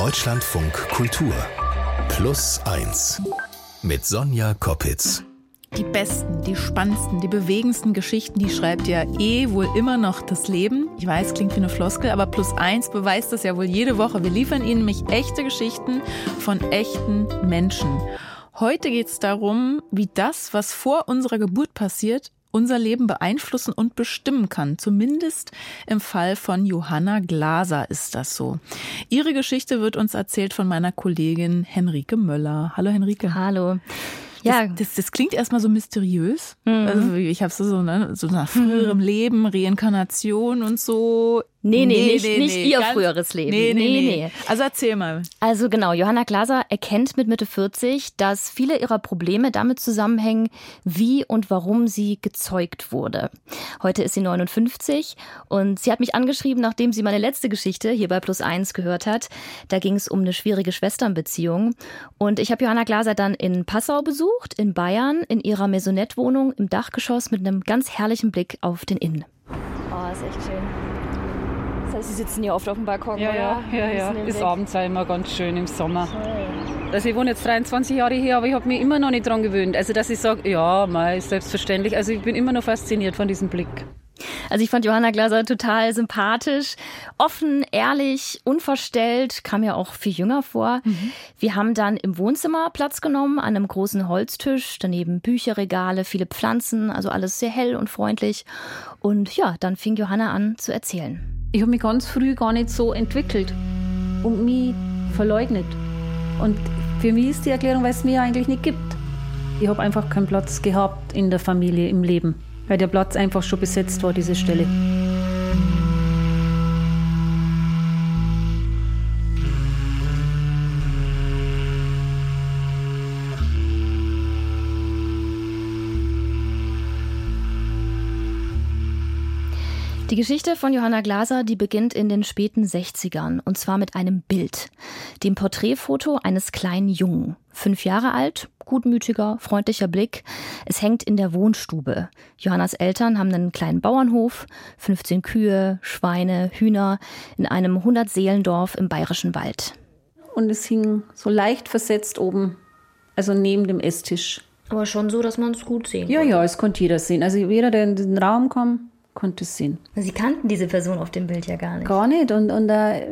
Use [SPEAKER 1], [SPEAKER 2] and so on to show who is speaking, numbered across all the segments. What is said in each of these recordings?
[SPEAKER 1] Deutschlandfunk Kultur Plus 1 mit Sonja Koppitz.
[SPEAKER 2] Die besten, die spannendsten, die bewegendsten Geschichten, die schreibt ja eh wohl immer noch das Leben. Ich weiß, klingt wie eine Floskel, aber Plus 1 beweist das ja wohl jede Woche. Wir liefern Ihnen nämlich echte Geschichten von echten Menschen. Heute geht es darum, wie das, was vor unserer Geburt passiert, unser Leben beeinflussen und bestimmen kann. Zumindest im Fall von Johanna Glaser ist das so. Ihre Geschichte wird uns erzählt von meiner Kollegin Henrike Möller. Hallo Henrike.
[SPEAKER 3] Hallo.
[SPEAKER 2] Ja. Das, das, das klingt erstmal so mysteriös. Mhm. Also ich habe so, ne, so nach früherem mhm. Leben, Reinkarnation und so.
[SPEAKER 3] Nee, nee, nee nicht, nee, nicht nee, ihr ganz, früheres Leben.
[SPEAKER 2] Nee nee, nee, nee. Also erzähl mal.
[SPEAKER 3] Also genau, Johanna Glaser erkennt mit Mitte 40, dass viele ihrer Probleme damit zusammenhängen, wie und warum sie gezeugt wurde. Heute ist sie 59 und sie hat mich angeschrieben, nachdem sie meine letzte Geschichte hier bei Plus 1 gehört hat. Da ging es um eine schwierige Schwesternbeziehung. Und ich habe Johanna Glaser dann in Passau besucht, in Bayern, in ihrer Maisonette-Wohnung im Dachgeschoss mit einem ganz herrlichen Blick auf den Inn.
[SPEAKER 4] Oh, ist echt schön. Sie sitzen hier oft auf dem Balkon.
[SPEAKER 5] Ja, ja, ja, ja. Ist abends auch immer ganz schön im Sommer. Also ich wohne jetzt 23 Jahre hier, aber ich habe mich immer noch nicht daran gewöhnt. Also dass ich sage, ja, mal ist selbstverständlich. Also ich bin immer noch fasziniert von diesem Blick.
[SPEAKER 3] Also ich fand Johanna Glaser total sympathisch, offen, ehrlich, unverstellt, kam ja auch viel jünger vor. Mhm. Wir haben dann im Wohnzimmer Platz genommen, an einem großen Holztisch, daneben Bücherregale, viele Pflanzen, also alles sehr hell und freundlich. Und ja, dann fing Johanna an zu erzählen.
[SPEAKER 5] Ich habe mich ganz früh gar nicht so entwickelt und mich verleugnet. Und für mich ist die Erklärung, weil es mir eigentlich nicht gibt. Ich habe einfach keinen Platz gehabt in der Familie, im Leben, weil der Platz einfach schon besetzt war, diese Stelle.
[SPEAKER 3] Die Geschichte von Johanna Glaser, die beginnt in den späten 60ern und zwar mit einem Bild, dem Porträtfoto eines kleinen Jungen, fünf Jahre alt, gutmütiger, freundlicher Blick. Es hängt in der Wohnstube. Johannas Eltern haben einen kleinen Bauernhof, 15 Kühe, Schweine, Hühner in einem 100-Seelendorf im bayerischen Wald.
[SPEAKER 5] Und es hing so leicht versetzt oben, also neben dem Esstisch.
[SPEAKER 3] Aber schon so, dass man es gut sehen
[SPEAKER 5] Ja,
[SPEAKER 3] konnte.
[SPEAKER 5] ja, es konnte jeder sehen. Also jeder, der in den Raum kam, konnte es sehen.
[SPEAKER 3] Sie kannten diese Person auf dem Bild ja gar nicht.
[SPEAKER 5] Gar nicht. Und, und äh,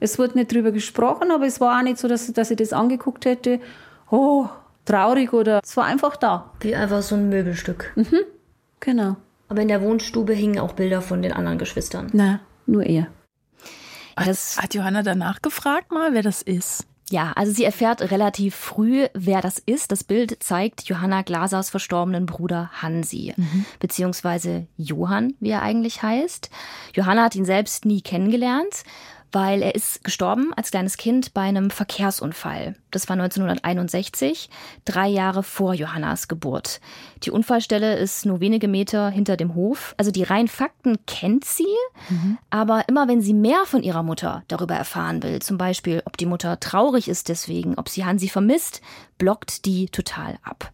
[SPEAKER 5] es wurde nicht drüber gesprochen, aber es war auch nicht so, dass, dass ich das angeguckt hätte. Oh, traurig oder. Es war einfach da.
[SPEAKER 3] Wie einfach so ein Möbelstück.
[SPEAKER 5] Mhm, genau.
[SPEAKER 3] Aber in der Wohnstube hingen auch Bilder von den anderen Geschwistern.
[SPEAKER 5] Nein, nur er.
[SPEAKER 2] Hat, hat Johanna danach gefragt mal, wer das ist?
[SPEAKER 3] Ja, also sie erfährt relativ früh, wer das ist. Das Bild zeigt Johanna Glasers verstorbenen Bruder Hansi, mhm. beziehungsweise Johann, wie er eigentlich heißt. Johanna hat ihn selbst nie kennengelernt weil er ist gestorben als kleines Kind bei einem Verkehrsunfall. Das war 1961, drei Jahre vor Johannas Geburt. Die Unfallstelle ist nur wenige Meter hinter dem Hof. Also die reinen Fakten kennt sie, mhm. aber immer wenn sie mehr von ihrer Mutter darüber erfahren will, zum Beispiel, ob die Mutter traurig ist deswegen, ob sie Hansi vermisst, blockt die total ab.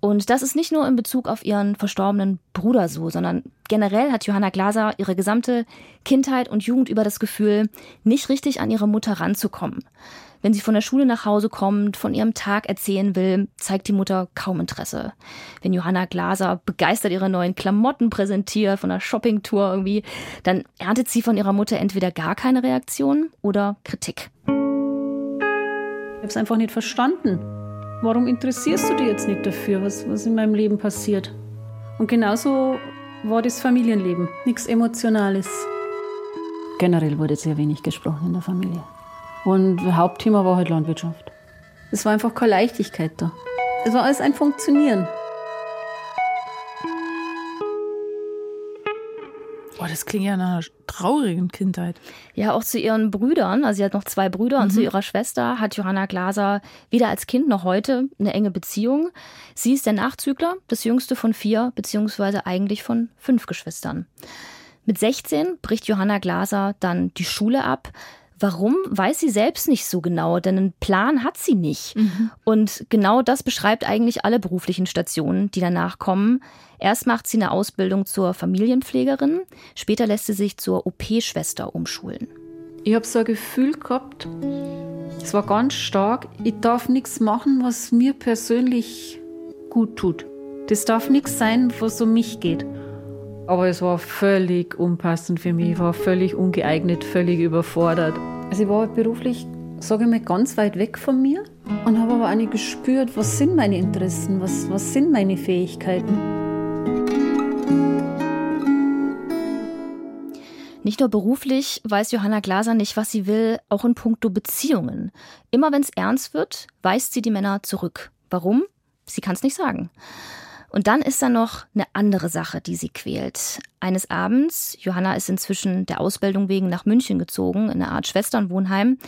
[SPEAKER 3] Und das ist nicht nur in Bezug auf ihren verstorbenen Bruder so, sondern generell hat Johanna Glaser ihre gesamte Kindheit und Jugend über das Gefühl, nicht richtig an ihre Mutter ranzukommen. Wenn sie von der Schule nach Hause kommt, von ihrem Tag erzählen will, zeigt die Mutter kaum Interesse. Wenn Johanna Glaser begeistert ihre neuen Klamotten präsentiert, von der Shoppingtour irgendwie, dann erntet sie von ihrer Mutter entweder gar keine Reaktion oder Kritik. Ich
[SPEAKER 5] habe es einfach nicht verstanden. Warum interessierst du dich jetzt nicht dafür, was, was in meinem Leben passiert? Und genauso war das Familienleben, nichts Emotionales. Generell wurde sehr wenig gesprochen in der Familie. Und Hauptthema war halt Landwirtschaft. Es war einfach keine Leichtigkeit da. Es war alles ein Funktionieren.
[SPEAKER 2] Das klingt ja nach einer traurigen Kindheit.
[SPEAKER 3] Ja, auch zu ihren Brüdern. Also sie hat noch zwei Brüder mhm. und zu ihrer Schwester hat Johanna Glaser weder als Kind noch heute eine enge Beziehung. Sie ist der Nachzügler, das jüngste von vier, beziehungsweise eigentlich von fünf Geschwistern. Mit 16 bricht Johanna Glaser dann die Schule ab, Warum, weiß sie selbst nicht so genau, denn einen Plan hat sie nicht. Mhm. Und genau das beschreibt eigentlich alle beruflichen Stationen, die danach kommen. Erst macht sie eine Ausbildung zur Familienpflegerin, später lässt sie sich zur OP-Schwester umschulen.
[SPEAKER 5] Ich habe so ein Gefühl gehabt, Es war ganz stark. Ich darf nichts machen, was mir persönlich gut tut. Das darf nichts sein, was um mich geht. Aber es war völlig unpassend für mich. Ich war völlig ungeeignet, völlig überfordert. Also ich war beruflich, sage ich mal, ganz weit weg von mir und habe aber auch nicht gespürt, was sind meine Interessen, was, was sind meine Fähigkeiten.
[SPEAKER 3] Nicht nur beruflich weiß Johanna Glaser nicht, was sie will, auch in puncto Beziehungen. Immer wenn es ernst wird, weist sie die Männer zurück. Warum? Sie kann es nicht sagen. Und dann ist da noch eine andere Sache, die sie quält. Eines Abends, Johanna ist inzwischen der Ausbildung wegen nach München gezogen, in eine Art Schwesternwohnheim.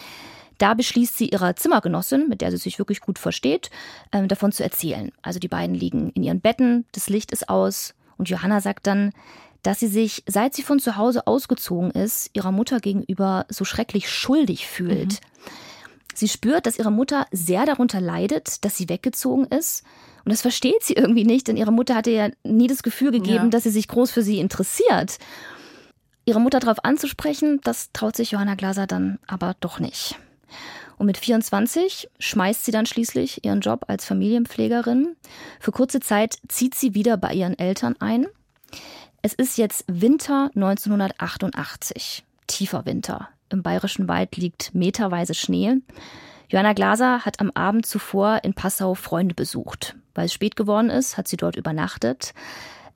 [SPEAKER 3] Da beschließt sie ihrer Zimmergenossin, mit der sie sich wirklich gut versteht, ähm, davon zu erzählen. Also die beiden liegen in ihren Betten, das Licht ist aus und Johanna sagt dann, dass sie sich, seit sie von zu Hause ausgezogen ist, ihrer Mutter gegenüber so schrecklich schuldig fühlt. Mhm. Sie spürt, dass ihre Mutter sehr darunter leidet, dass sie weggezogen ist. Und das versteht sie irgendwie nicht, denn ihre Mutter hatte ja nie das Gefühl gegeben, ja. dass sie sich groß für sie interessiert. Ihre Mutter darauf anzusprechen, das traut sich Johanna Glaser dann aber doch nicht. Und mit 24 schmeißt sie dann schließlich ihren Job als Familienpflegerin. Für kurze Zeit zieht sie wieder bei ihren Eltern ein. Es ist jetzt Winter 1988. Tiefer Winter. Im bayerischen Wald liegt meterweise Schnee. Johanna Glaser hat am Abend zuvor in Passau Freunde besucht. Weil es spät geworden ist, hat sie dort übernachtet.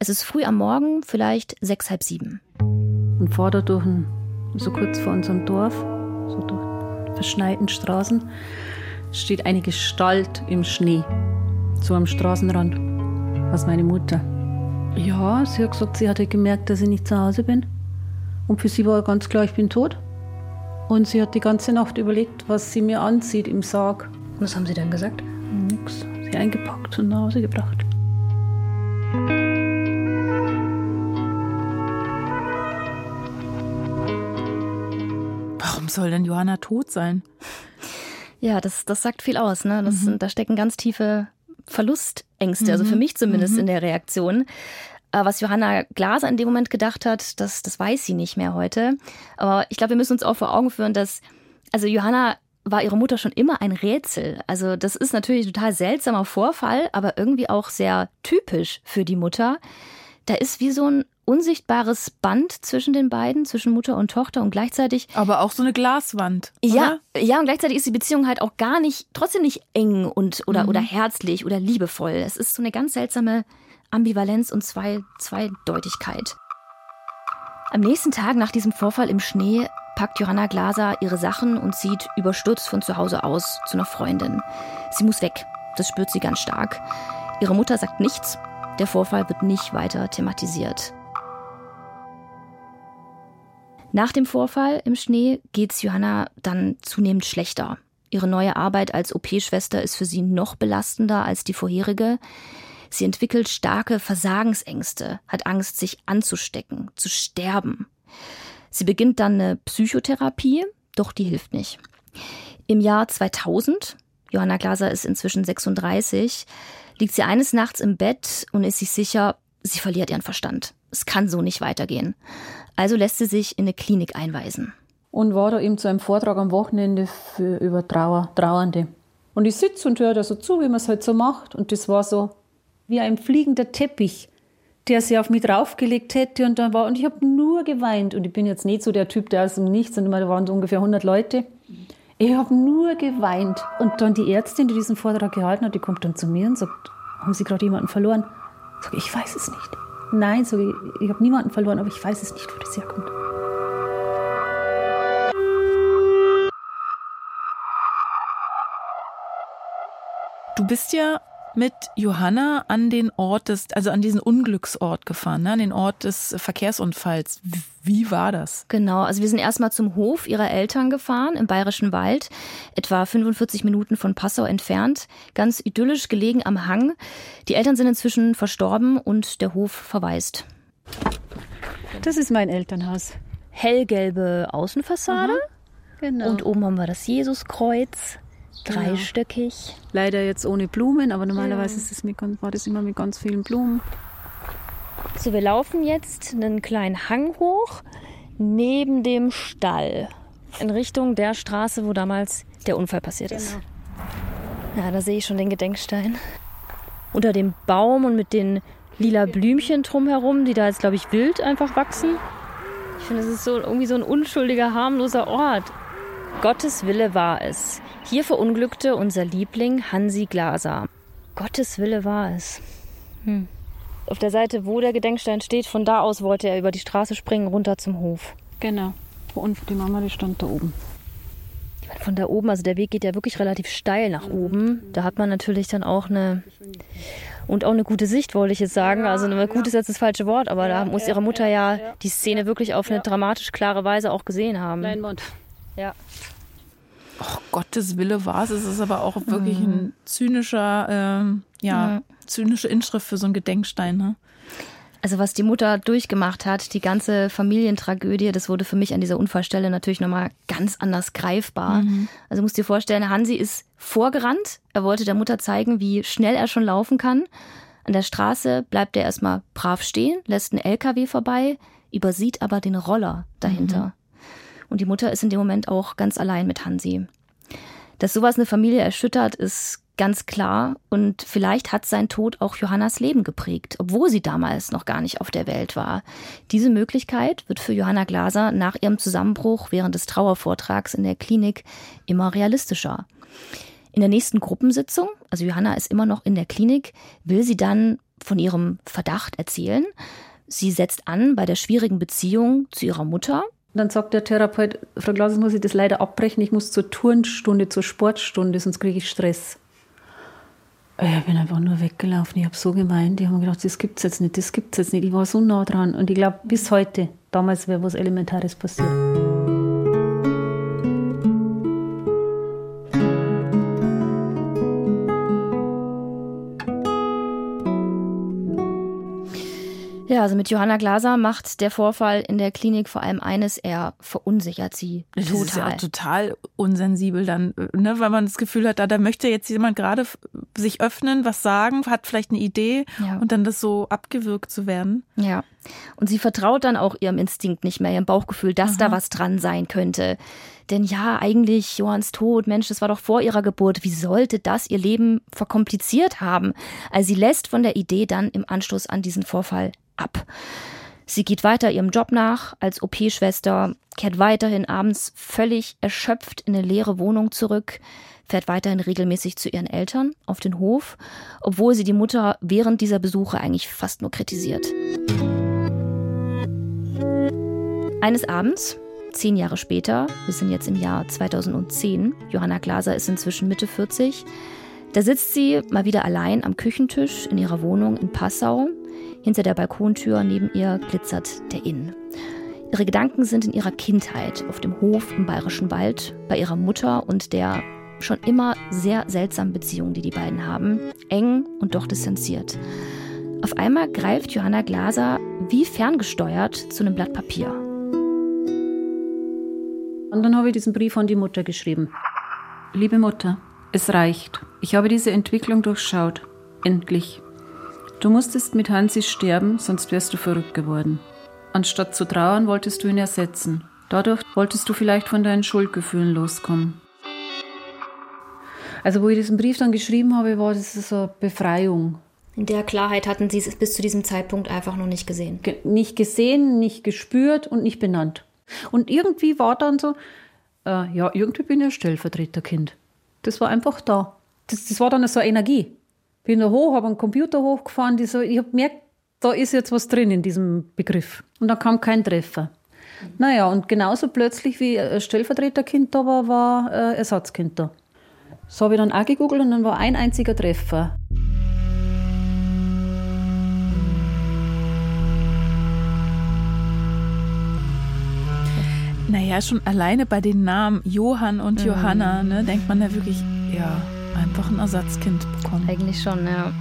[SPEAKER 3] Es ist früh am Morgen, vielleicht sechs, halb sieben.
[SPEAKER 5] Und fahrt durch ein, so kurz vor unserem Dorf, so durch verschneiten Straßen, steht eine Gestalt im Schnee, so am Straßenrand. Was meine Mutter. Ja, sie hat gesagt, sie hatte gemerkt, dass ich nicht zu Hause bin. Und für sie war ganz klar, ich bin tot. Und sie hat die ganze Nacht überlegt, was sie mir anzieht im Sarg.
[SPEAKER 3] Was haben Sie dann gesagt?
[SPEAKER 5] Nix. Sie eingepackt und nach Hause gebracht.
[SPEAKER 2] Warum soll denn Johanna tot sein?
[SPEAKER 3] Ja, das, das sagt viel aus. Ne? Das, mhm. Da stecken ganz tiefe Verlustängste, mhm. also für mhm. mich zumindest mhm. in der Reaktion. Äh, was Johanna Glaser in dem Moment gedacht hat, das, das weiß sie nicht mehr heute. Aber ich glaube, wir müssen uns auch vor Augen führen, dass, also Johanna war ihre Mutter schon immer ein Rätsel. Also das ist natürlich ein total seltsamer Vorfall, aber irgendwie auch sehr typisch für die Mutter. Da ist wie so ein unsichtbares Band zwischen den beiden, zwischen Mutter und Tochter und gleichzeitig.
[SPEAKER 2] Aber auch so eine Glaswand.
[SPEAKER 3] Oder? Ja, ja, und gleichzeitig ist die Beziehung halt auch gar nicht, trotzdem nicht eng und oder, mhm. oder herzlich oder liebevoll. Es ist so eine ganz seltsame Ambivalenz und Zwei Zweideutigkeit. Am nächsten Tag nach diesem Vorfall im Schnee packt Johanna Glaser ihre Sachen und zieht überstürzt von zu Hause aus zu einer Freundin. Sie muss weg. Das spürt sie ganz stark. Ihre Mutter sagt nichts. Der Vorfall wird nicht weiter thematisiert. Nach dem Vorfall im Schnee geht es Johanna dann zunehmend schlechter. Ihre neue Arbeit als OP-Schwester ist für sie noch belastender als die vorherige. Sie entwickelt starke Versagensängste, hat Angst, sich anzustecken, zu sterben. Sie beginnt dann eine Psychotherapie, doch die hilft nicht. Im Jahr 2000, Johanna Glaser ist inzwischen 36, liegt sie eines Nachts im Bett und ist sich sicher, sie verliert ihren Verstand. Es kann so nicht weitergehen. Also lässt sie sich in eine Klinik einweisen.
[SPEAKER 5] Und war da eben zu einem Vortrag am Wochenende für, über Trauer, Trauernde. Und ich sitze und höre da so zu, wie man es halt so macht. Und das war so, wie ein fliegender Teppich, der sie auf mich draufgelegt hätte und dann war und ich habe nur geweint und ich bin jetzt nicht so der Typ, der aus dem Nichts und da waren so ungefähr 100 Leute. Ich habe nur geweint und dann die Ärztin, die diesen Vortrag gehalten hat, die kommt dann zu mir und sagt, haben Sie gerade jemanden verloren? Sag ich, ich weiß es nicht. Nein, sag ich, ich habe niemanden verloren, aber ich weiß es nicht, wo das herkommt.
[SPEAKER 2] Du bist ja mit Johanna an den Ort des, also an diesen Unglücksort gefahren, ne? an den Ort des Verkehrsunfalls. Wie war das?
[SPEAKER 3] Genau, also wir sind erstmal zum Hof ihrer Eltern gefahren im Bayerischen Wald, etwa 45 Minuten von Passau entfernt, ganz idyllisch gelegen am Hang. Die Eltern sind inzwischen verstorben und der Hof verwaist.
[SPEAKER 5] Das ist mein Elternhaus.
[SPEAKER 3] Hellgelbe Außenfassade. Mhm, genau. Und oben haben wir das Jesuskreuz. Dreistöckig.
[SPEAKER 5] Leider jetzt ohne Blumen, aber normalerweise ja. das mit, war das immer mit ganz vielen Blumen.
[SPEAKER 3] So, wir laufen jetzt einen kleinen Hang hoch neben dem Stall in Richtung der Straße, wo damals der Unfall passiert genau. ist. Ja, da sehe ich schon den Gedenkstein. Unter dem Baum und mit den lila Blümchen drumherum, die da jetzt, glaube ich, wild einfach wachsen. Ich finde, es ist so irgendwie so ein unschuldiger, harmloser Ort. Gottes Wille war es. Hier verunglückte unser Liebling Hansi Glaser. Gottes Wille war es. Hm. Auf der Seite, wo der Gedenkstein steht, von da aus wollte er über die Straße springen, runter zum Hof.
[SPEAKER 5] Genau. Und die Mama, die stand da oben.
[SPEAKER 3] Von da oben, also der Weg geht ja wirklich relativ steil nach oben. Da hat man natürlich dann auch eine und auch eine gute Sicht, wollte ich jetzt sagen. Also eine gut ist jetzt das falsche Wort, aber da muss ihre Mutter ja die Szene wirklich auf eine dramatisch klare Weise auch gesehen haben.
[SPEAKER 5] Leinwand.
[SPEAKER 3] Ja.
[SPEAKER 2] Oh, Gottes Wille war es. Es ist aber auch wirklich ein mhm. zynischer, ähm, ja, zynische Inschrift für so einen Gedenkstein. Ne?
[SPEAKER 3] Also was die Mutter durchgemacht hat, die ganze Familientragödie, das wurde für mich an dieser Unfallstelle natürlich nochmal ganz anders greifbar. Mhm. Also musst dir vorstellen, Hansi ist vorgerannt. Er wollte der Mutter zeigen, wie schnell er schon laufen kann. An der Straße bleibt er erstmal brav stehen, lässt einen LKW vorbei, übersieht aber den Roller dahinter. Und die Mutter ist in dem Moment auch ganz allein mit Hansi. Dass sowas eine Familie erschüttert, ist Ganz klar. Und vielleicht hat sein Tod auch Johannas Leben geprägt, obwohl sie damals noch gar nicht auf der Welt war. Diese Möglichkeit wird für Johanna Glaser nach ihrem Zusammenbruch während des Trauervortrags in der Klinik immer realistischer. In der nächsten Gruppensitzung, also Johanna ist immer noch in der Klinik, will sie dann von ihrem Verdacht erzählen. Sie setzt an bei der schwierigen Beziehung zu ihrer Mutter.
[SPEAKER 5] Dann sagt der Therapeut, Frau Glaser, muss ich das leider abbrechen, ich muss zur Turnstunde, zur Sportstunde, sonst kriege ich Stress. Ich bin einfach nur weggelaufen. Ich habe so gemeint. Ich habe mir gedacht, das gibt es jetzt nicht, das gibt es jetzt nicht. Ich war so nah dran. Und ich glaube, bis heute, damals wäre was Elementares passiert.
[SPEAKER 3] Also mit Johanna Glaser macht der Vorfall in der Klinik vor allem eines, er verunsichert sie
[SPEAKER 2] das total. Das ist ja total unsensibel dann, ne, weil man das Gefühl hat, da, da möchte jetzt jemand gerade sich öffnen, was sagen, hat vielleicht eine Idee ja. und dann das so abgewürgt zu werden.
[SPEAKER 3] Ja. Und sie vertraut dann auch ihrem Instinkt nicht mehr, ihrem Bauchgefühl, dass Aha. da was dran sein könnte. Denn ja, eigentlich Johanns Tod, Mensch, das war doch vor ihrer Geburt. Wie sollte das ihr Leben verkompliziert haben? Also sie lässt von der Idee dann im Anschluss an diesen Vorfall ab. Sie geht weiter ihrem Job nach als OP-Schwester, kehrt weiterhin abends völlig erschöpft in eine leere Wohnung zurück, fährt weiterhin regelmäßig zu ihren Eltern auf den Hof, obwohl sie die Mutter während dieser Besuche eigentlich fast nur kritisiert. Eines Abends, zehn Jahre später, wir sind jetzt im Jahr 2010, Johanna Glaser ist inzwischen Mitte 40, da sitzt sie mal wieder allein am Küchentisch in ihrer Wohnung in Passau hinter der Balkontür neben ihr glitzert der Inn. Ihre Gedanken sind in ihrer Kindheit auf dem Hof im Bayerischen Wald, bei ihrer Mutter und der schon immer sehr seltsamen Beziehung, die die beiden haben. Eng und doch distanziert. Auf einmal greift Johanna Glaser wie ferngesteuert zu einem Blatt Papier.
[SPEAKER 5] Und dann habe ich diesen Brief an die Mutter geschrieben. Liebe Mutter, es reicht. Ich habe diese Entwicklung durchschaut. Endlich. Du musstest mit Hansi sterben, sonst wärst du verrückt geworden. Anstatt zu trauern, wolltest du ihn ersetzen. Dadurch wolltest du vielleicht von deinen Schuldgefühlen loskommen. Also, wo ich diesen Brief dann geschrieben habe, war das so eine Befreiung.
[SPEAKER 3] In der Klarheit hatten Sie es bis zu diesem Zeitpunkt einfach noch nicht gesehen.
[SPEAKER 5] Ge nicht gesehen, nicht gespürt und nicht benannt. Und irgendwie war dann so, äh, ja, irgendwie bin ich ein Stellvertreterkind. Das war einfach da. Das, das war dann so eine Energie. Bin da hoch, habe einen Computer hochgefahren, die so, ich habe gemerkt, da ist jetzt was drin in diesem Begriff. Und da kam kein Treffer. Naja, und genauso plötzlich wie ein Stellvertreterkind da war, war ein Ersatzkind da. So habe ich dann auch gegoogelt und dann war ein einziger Treffer.
[SPEAKER 2] Naja, schon alleine bei den Namen Johann und mhm. Johanna, ne, denkt man ja wirklich, ja, einfach ein Ersatzkind bekommen.
[SPEAKER 3] Eigentlich schon, ja.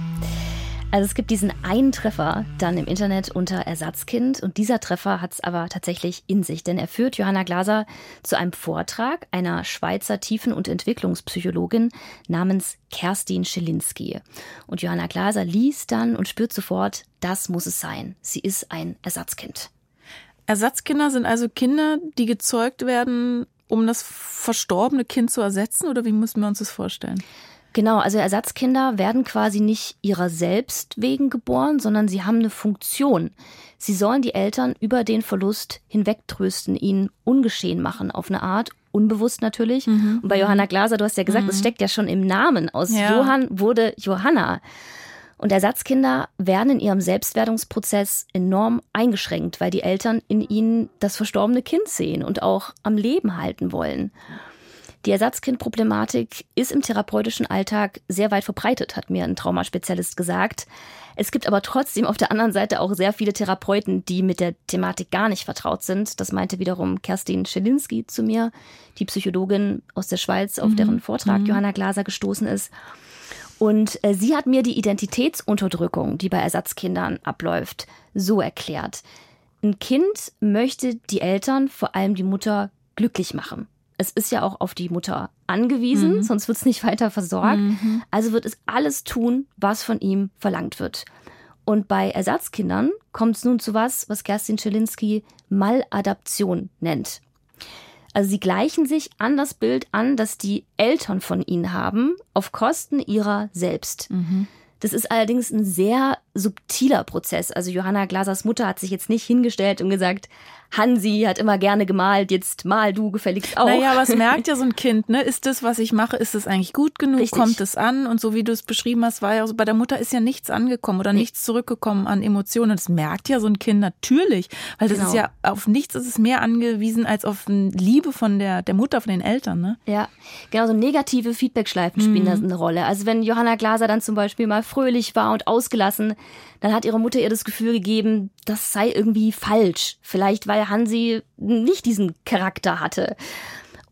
[SPEAKER 3] Also es gibt diesen einen Treffer dann im Internet unter Ersatzkind und dieser Treffer hat es aber tatsächlich in sich, denn er führt Johanna Glaser zu einem Vortrag einer Schweizer Tiefen- und Entwicklungspsychologin namens Kerstin Schelinski. Und Johanna Glaser liest dann und spürt sofort, das muss es sein. Sie ist ein Ersatzkind.
[SPEAKER 2] Ersatzkinder sind also Kinder, die gezeugt werden um das verstorbene Kind zu ersetzen oder wie müssen wir uns das vorstellen?
[SPEAKER 3] Genau, also Ersatzkinder werden quasi nicht ihrer selbst wegen geboren, sondern sie haben eine Funktion. Sie sollen die Eltern über den Verlust hinwegtrösten, ihnen ungeschehen machen, auf eine Art, unbewusst natürlich. Mhm. Und bei Johanna Glaser, du hast ja gesagt, es mhm. steckt ja schon im Namen. Aus ja. Johann wurde Johanna. Und Ersatzkinder werden in ihrem Selbstwerdungsprozess enorm eingeschränkt, weil die Eltern in ihnen das verstorbene Kind sehen und auch am Leben halten wollen. Die Ersatzkindproblematik ist im therapeutischen Alltag sehr weit verbreitet, hat mir ein Traumaspezialist gesagt. Es gibt aber trotzdem auf der anderen Seite auch sehr viele Therapeuten, die mit der Thematik gar nicht vertraut sind. Das meinte wiederum Kerstin Schelinski zu mir, die Psychologin aus der Schweiz, auf mhm. deren Vortrag mhm. Johanna Glaser gestoßen ist. Und äh, sie hat mir die Identitätsunterdrückung, die bei Ersatzkindern abläuft, so erklärt. Ein Kind möchte die Eltern, vor allem die Mutter, glücklich machen es ist ja auch auf die Mutter angewiesen, mhm. sonst wird es nicht weiter versorgt. Mhm. Also wird es alles tun, was von ihm verlangt wird. Und bei Ersatzkindern kommt es nun zu was, was Kerstin Schelinski Maladaption nennt. Also sie gleichen sich an das Bild an, das die Eltern von ihnen haben, auf Kosten ihrer selbst. Mhm. Das ist allerdings ein sehr subtiler Prozess. Also Johanna Glasers Mutter hat sich jetzt nicht hingestellt und gesagt, Hansi hat immer gerne gemalt, jetzt mal du gefälligst auch.
[SPEAKER 2] Naja, was merkt ja so ein Kind, ne? Ist das, was ich mache, ist das eigentlich gut genug? Richtig. Kommt es an? Und so wie du es beschrieben hast, war ja so, bei der Mutter ist ja nichts angekommen oder nee. nichts zurückgekommen an Emotionen. Das merkt ja so ein Kind natürlich, weil das genau. ist ja auf nichts ist es mehr angewiesen als auf Liebe von der, der Mutter, von den Eltern, ne?
[SPEAKER 3] Ja, genau, so negative Feedbackschleifen spielen mhm. da eine Rolle. Also wenn Johanna Glaser dann zum Beispiel mal fröhlich war und ausgelassen, dann hat ihre Mutter ihr das Gefühl gegeben, das sei irgendwie falsch. Vielleicht weil Hansi nicht diesen Charakter hatte.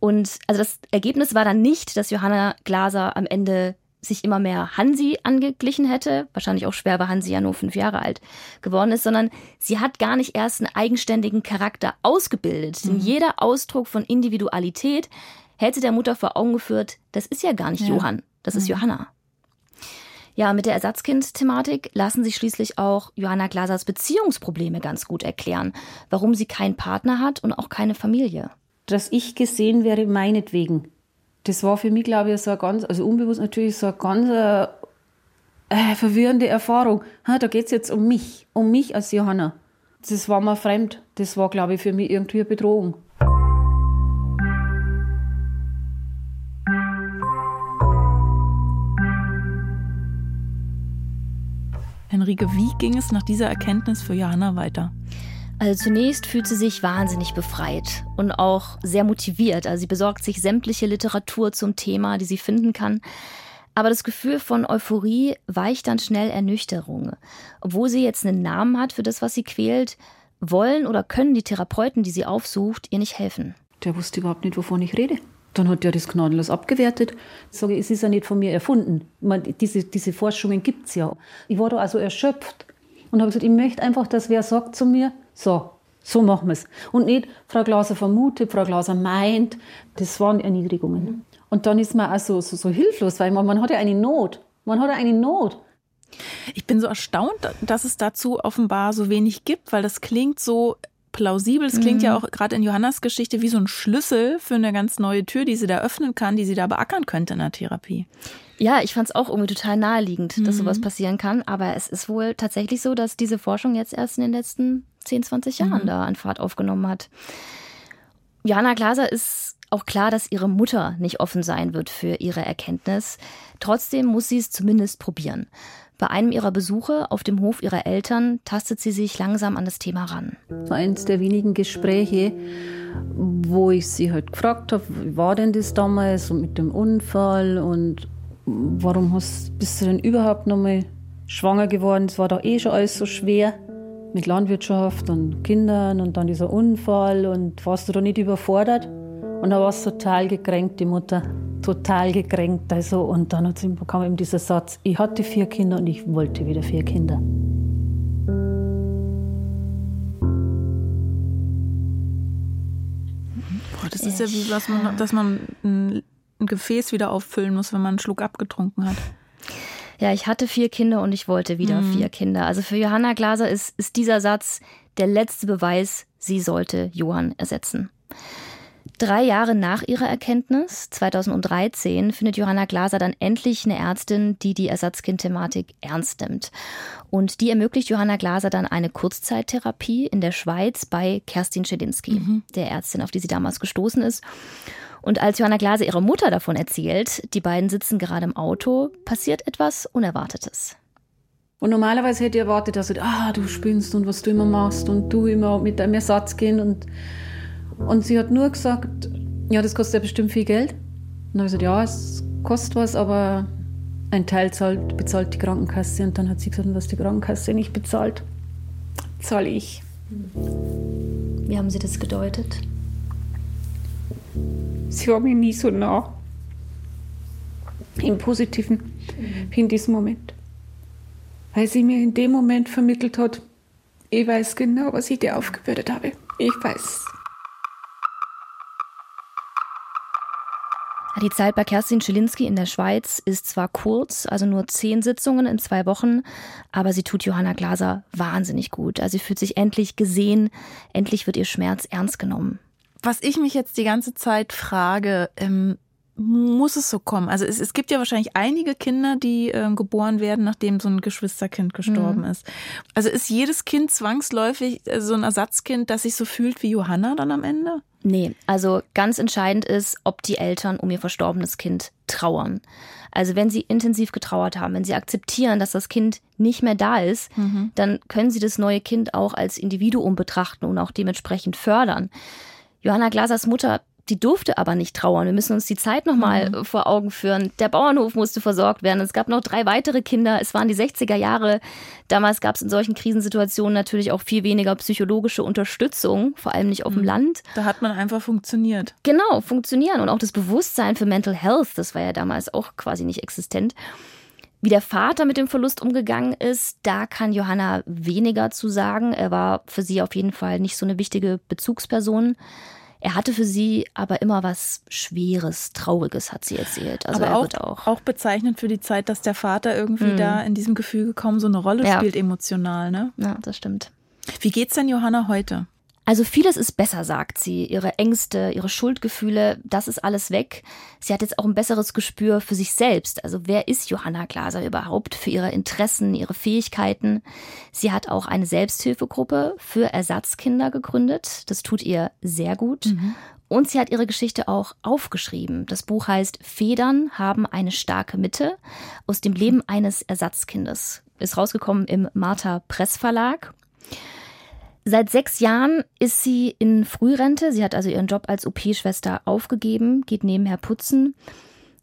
[SPEAKER 3] Und also das Ergebnis war dann nicht, dass Johanna Glaser am Ende sich immer mehr Hansi angeglichen hätte, wahrscheinlich auch schwer, weil Hansi ja nur fünf Jahre alt geworden ist, sondern sie hat gar nicht erst einen eigenständigen Charakter ausgebildet. Mhm. Denn jeder Ausdruck von Individualität hätte der Mutter vor Augen geführt, das ist ja gar nicht ja. Johann, das mhm. ist Johanna. Ja, mit der Ersatzkind-Thematik lassen sich schließlich auch Johanna Glasers Beziehungsprobleme ganz gut erklären, warum sie keinen Partner hat und auch keine Familie.
[SPEAKER 5] Dass ich gesehen wäre, meinetwegen. Das war für mich, glaube ich, so eine ganz, also unbewusst natürlich so eine ganz äh, äh verwirrende Erfahrung. Ha, da geht es jetzt um mich, um mich als Johanna. Das war mir fremd. Das war, glaube ich, für mich irgendwie eine Bedrohung.
[SPEAKER 2] Henrike, wie ging es nach dieser Erkenntnis für Johanna weiter?
[SPEAKER 3] Also zunächst fühlt sie sich wahnsinnig befreit und auch sehr motiviert. Also sie besorgt sich sämtliche Literatur zum Thema, die sie finden kann. Aber das Gefühl von Euphorie weicht dann schnell Ernüchterung. Obwohl sie jetzt einen Namen hat für das, was sie quält, wollen oder können die Therapeuten, die sie aufsucht, ihr nicht helfen.
[SPEAKER 5] Der wusste überhaupt nicht, wovon ich rede. Dann hat er das gnadenlos abgewertet. Ich sage, es ist ja nicht von mir erfunden. Meine, diese, diese Forschungen gibt es ja. Ich war da also erschöpft und habe gesagt, ich möchte einfach, dass wer sagt zu mir, so, so machen wir es. Und nicht, Frau Glaser vermutet, Frau Glaser meint. Das waren Erniedrigungen. Und dann ist man auch so, so, so hilflos, weil man, man hat ja eine Not. Man hat ja eine Not.
[SPEAKER 2] Ich bin so erstaunt, dass es dazu offenbar so wenig gibt, weil das klingt so plausibel. Es klingt mhm. ja auch gerade in Johannas Geschichte wie so ein Schlüssel für eine ganz neue Tür, die sie da öffnen kann, die sie da beackern könnte in der Therapie.
[SPEAKER 3] Ja, ich fand es auch irgendwie total naheliegend, mhm. dass sowas passieren kann. Aber es ist wohl tatsächlich so, dass diese Forschung jetzt erst in den letzten 10, 20 Jahren mhm. da an Fahrt aufgenommen hat. Johanna Glaser ist auch klar, dass ihre Mutter nicht offen sein wird für ihre Erkenntnis. Trotzdem muss sie es zumindest probieren. Bei einem ihrer Besuche auf dem Hof ihrer Eltern tastet sie sich langsam an das Thema ran.
[SPEAKER 5] Eins der wenigen Gespräche, wo ich sie halt gefragt habe, wie war denn das damals und mit dem Unfall und warum hast, bist du denn überhaupt noch mal schwanger geworden? Es war doch eh schon alles so schwer mit Landwirtschaft und Kindern und dann dieser Unfall und warst du da nicht überfordert? Und da war es total gekränkt, die Mutter total gekränkt. Also, und dann kam eben dieser Satz, ich hatte vier Kinder und ich wollte wieder vier Kinder.
[SPEAKER 2] Boah, das ist ja wie, was man, dass man ein, ein Gefäß wieder auffüllen muss, wenn man einen Schluck abgetrunken hat.
[SPEAKER 3] Ja, ich hatte vier Kinder und ich wollte wieder mhm. vier Kinder. Also für Johanna Glaser ist, ist dieser Satz der letzte Beweis, sie sollte Johann ersetzen. Drei Jahre nach ihrer Erkenntnis, 2013, findet Johanna Glaser dann endlich eine Ärztin, die die Ersatzkind-Thematik ernst nimmt. Und die ermöglicht Johanna Glaser dann eine Kurzzeittherapie in der Schweiz bei Kerstin Schelinski, mhm. der Ärztin, auf die sie damals gestoßen ist. Und als Johanna Glaser ihrer Mutter davon erzählt, die beiden sitzen gerade im Auto, passiert etwas Unerwartetes.
[SPEAKER 5] Und normalerweise hätte ich erwartet, dass sie, ah, du spinnst und was du immer machst und du immer mit deinem Ersatz gehen und und sie hat nur gesagt, ja, das kostet ja bestimmt viel Geld. Und dann habe ich gesagt, ja, es kostet was, aber ein Teil zahlt, bezahlt die Krankenkasse. Und dann hat sie gesagt, was die Krankenkasse nicht bezahlt, zahle ich.
[SPEAKER 3] Wie haben Sie das gedeutet?
[SPEAKER 5] Sie war mir nie so nah. Im Positiven, wie in diesem Moment. Weil sie mir in dem Moment vermittelt hat, ich weiß genau, was ich dir aufgebürdet habe. Ich weiß.
[SPEAKER 3] Die Zeit bei Kerstin Schilinski in der Schweiz ist zwar kurz, also nur zehn Sitzungen in zwei Wochen, aber sie tut Johanna Glaser wahnsinnig gut. Also sie fühlt sich endlich gesehen, endlich wird ihr Schmerz ernst genommen.
[SPEAKER 2] Was ich mich jetzt die ganze Zeit frage, ähm, muss es so kommen? Also es, es gibt ja wahrscheinlich einige Kinder, die äh, geboren werden, nachdem so ein Geschwisterkind gestorben mhm. ist. Also ist jedes Kind zwangsläufig äh, so ein Ersatzkind, das sich so fühlt wie Johanna dann am Ende?
[SPEAKER 3] Nee, also ganz entscheidend ist, ob die Eltern um ihr verstorbenes Kind trauern. Also wenn sie intensiv getrauert haben, wenn sie akzeptieren, dass das Kind nicht mehr da ist, mhm. dann können sie das neue Kind auch als Individuum betrachten und auch dementsprechend fördern. Johanna Glasers Mutter die durfte aber nicht trauern. Wir müssen uns die Zeit nochmal mhm. vor Augen führen. Der Bauernhof musste versorgt werden. Es gab noch drei weitere Kinder. Es waren die 60er Jahre. Damals gab es in solchen Krisensituationen natürlich auch viel weniger psychologische Unterstützung, vor allem nicht auf mhm. dem Land.
[SPEAKER 2] Da hat man einfach funktioniert.
[SPEAKER 3] Genau, funktionieren. Und auch das Bewusstsein für Mental Health, das war ja damals auch quasi nicht existent. Wie der Vater mit dem Verlust umgegangen ist, da kann Johanna weniger zu sagen. Er war für sie auf jeden Fall nicht so eine wichtige Bezugsperson. Er hatte für sie aber immer was Schweres, Trauriges, hat sie erzählt.
[SPEAKER 2] Also aber er auch, wird auch. Auch bezeichnend für die Zeit, dass der Vater irgendwie mhm. da in diesem Gefüge kaum so eine Rolle ja. spielt, emotional, ne?
[SPEAKER 3] Ja, das stimmt.
[SPEAKER 2] Wie geht's denn Johanna heute?
[SPEAKER 3] Also vieles ist besser, sagt sie. Ihre Ängste, ihre Schuldgefühle, das ist alles weg. Sie hat jetzt auch ein besseres Gespür für sich selbst. Also wer ist Johanna Glaser überhaupt für ihre Interessen, ihre Fähigkeiten? Sie hat auch eine Selbsthilfegruppe für Ersatzkinder gegründet. Das tut ihr sehr gut. Mhm. Und sie hat ihre Geschichte auch aufgeschrieben. Das Buch heißt Federn haben eine starke Mitte aus dem Leben eines Ersatzkindes. Ist rausgekommen im Martha Press Verlag. Seit sechs Jahren ist sie in Frührente. Sie hat also ihren Job als OP-Schwester aufgegeben, geht nebenher putzen.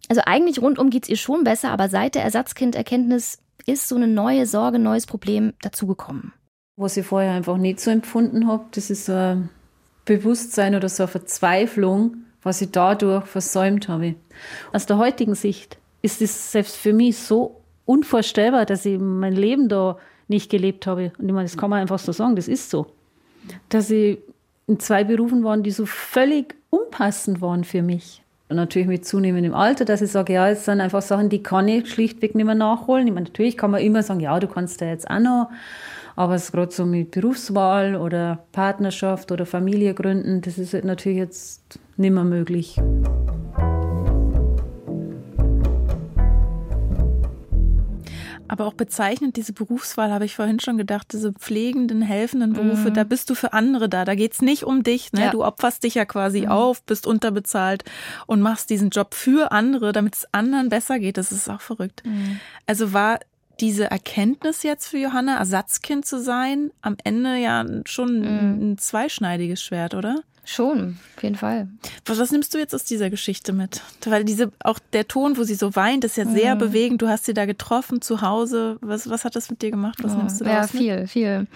[SPEAKER 3] Also eigentlich rundum geht es ihr schon besser, aber seit der Ersatzkinderkenntnis ist so eine neue Sorge, neues Problem dazugekommen.
[SPEAKER 5] Was ich vorher einfach nicht so empfunden habe, das ist so ein Bewusstsein oder so eine Verzweiflung, was ich dadurch versäumt habe. Aus der heutigen Sicht ist es selbst für mich so unvorstellbar, dass ich mein Leben da nicht gelebt habe. Und ich meine, das kann man einfach so sagen, das ist so. Dass ich in zwei Berufen waren, die so völlig unpassend waren für mich. Und natürlich mit zunehmendem Alter, dass ich sage, ja, es sind einfach Sachen, die kann ich schlichtweg nicht mehr nachholen. Ich meine, natürlich kann man immer sagen, ja, du kannst da jetzt auch noch. Aber es gerade so mit Berufswahl oder Partnerschaft oder Familie gründen, das ist natürlich jetzt nicht mehr möglich.
[SPEAKER 2] Aber auch bezeichnend, diese Berufswahl, habe ich vorhin schon gedacht, diese pflegenden, helfenden Berufe, mhm. da bist du für andere da. Da geht's nicht um dich. Ne? Ja. Du opferst dich ja quasi mhm. auf, bist unterbezahlt und machst diesen Job für andere, damit es anderen besser geht. Das ist auch verrückt. Mhm. Also war diese Erkenntnis jetzt für Johanna, Ersatzkind zu sein, am Ende ja schon mhm. ein zweischneidiges Schwert, oder?
[SPEAKER 3] Schon, auf jeden Fall.
[SPEAKER 2] Was, nimmst du jetzt aus dieser Geschichte mit? Weil diese, auch der Ton, wo sie so weint, ist ja sehr mhm. bewegend. Du hast sie da getroffen zu Hause. Was, was hat das mit dir gemacht? Was
[SPEAKER 3] oh,
[SPEAKER 2] nimmst du da
[SPEAKER 3] Ja, viel, mit? viel.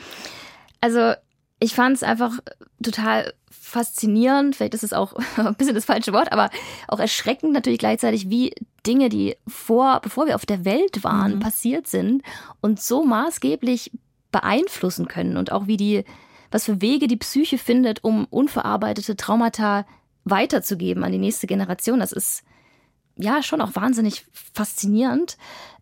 [SPEAKER 3] Also, ich fand es einfach total faszinierend. Vielleicht ist es auch ein bisschen das falsche Wort, aber auch erschreckend natürlich gleichzeitig, wie Dinge, die vor, bevor wir auf der Welt waren, mhm. passiert sind und so maßgeblich beeinflussen können und auch wie die was für Wege die Psyche findet, um unverarbeitete Traumata weiterzugeben an die nächste Generation. Das ist ja schon auch wahnsinnig faszinierend.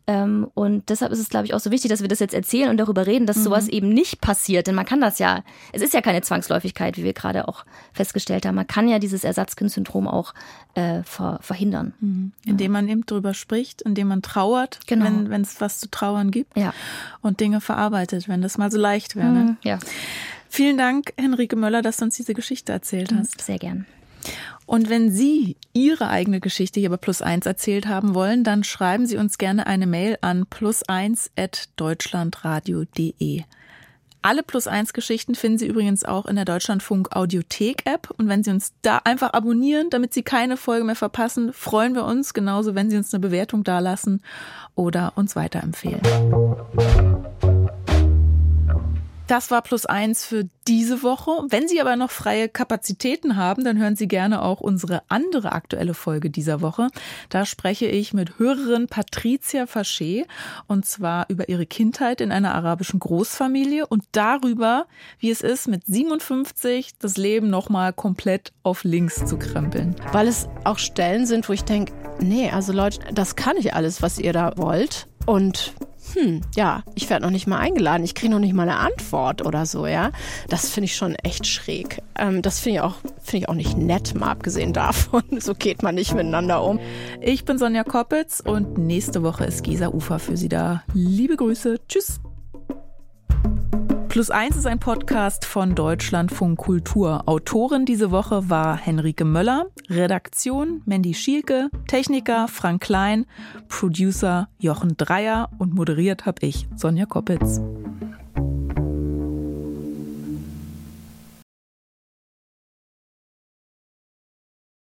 [SPEAKER 3] Ähm, und deshalb ist es, glaube ich, auch so wichtig, dass wir das jetzt erzählen und darüber reden, dass mhm. sowas eben nicht passiert. Denn man kann das ja, es ist ja keine Zwangsläufigkeit, wie wir gerade auch festgestellt haben. Man kann ja dieses Ersatzkindsyndrom auch äh, ver verhindern.
[SPEAKER 2] Mhm. Indem man eben drüber spricht, indem man trauert, genau. wenn es was zu trauern gibt
[SPEAKER 3] ja.
[SPEAKER 2] und Dinge verarbeitet, wenn das mal so leicht wäre. Ne?
[SPEAKER 3] Mhm. Ja.
[SPEAKER 2] Vielen Dank, Henrike Möller, dass du uns diese Geschichte erzählt hast.
[SPEAKER 3] Sehr gern.
[SPEAKER 2] Und wenn Sie Ihre eigene Geschichte hier bei Plus eins erzählt haben wollen, dann schreiben Sie uns gerne eine Mail an plus1.deutschlandradio.de. Alle Plus eins Geschichten finden Sie übrigens auch in der Deutschlandfunk Audiothek App. Und wenn Sie uns da einfach abonnieren, damit Sie keine Folge mehr verpassen, freuen wir uns genauso, wenn Sie uns eine Bewertung dalassen oder uns weiterempfehlen. Das war plus eins für diese Woche. Wenn Sie aber noch freie Kapazitäten haben, dann hören Sie gerne auch unsere andere aktuelle Folge dieser Woche. Da spreche ich mit Hörerin Patricia Faché und zwar über ihre Kindheit in einer arabischen Großfamilie und darüber, wie es ist, mit 57 das Leben nochmal komplett auf links zu krempeln.
[SPEAKER 6] Weil es auch Stellen sind, wo ich denke, nee, also Leute, das kann ich alles, was ihr da wollt. Und hm, ja, ich werde noch nicht mal eingeladen, ich kriege noch nicht mal eine Antwort oder so, ja. Das finde ich schon echt schräg. Ähm, das finde ich, auch, find ich auch nicht nett, mal abgesehen davon. So geht man nicht miteinander um.
[SPEAKER 2] Ich bin Sonja Koppitz und nächste Woche ist Gesa Ufer für Sie da. Liebe Grüße, tschüss. Plus eins ist ein Podcast von Deutschlandfunk Kultur. Autorin diese Woche war Henrike Möller, Redaktion Mandy Schielke, Techniker Frank Klein, Producer Jochen Dreier und moderiert habe ich, Sonja Koppitz.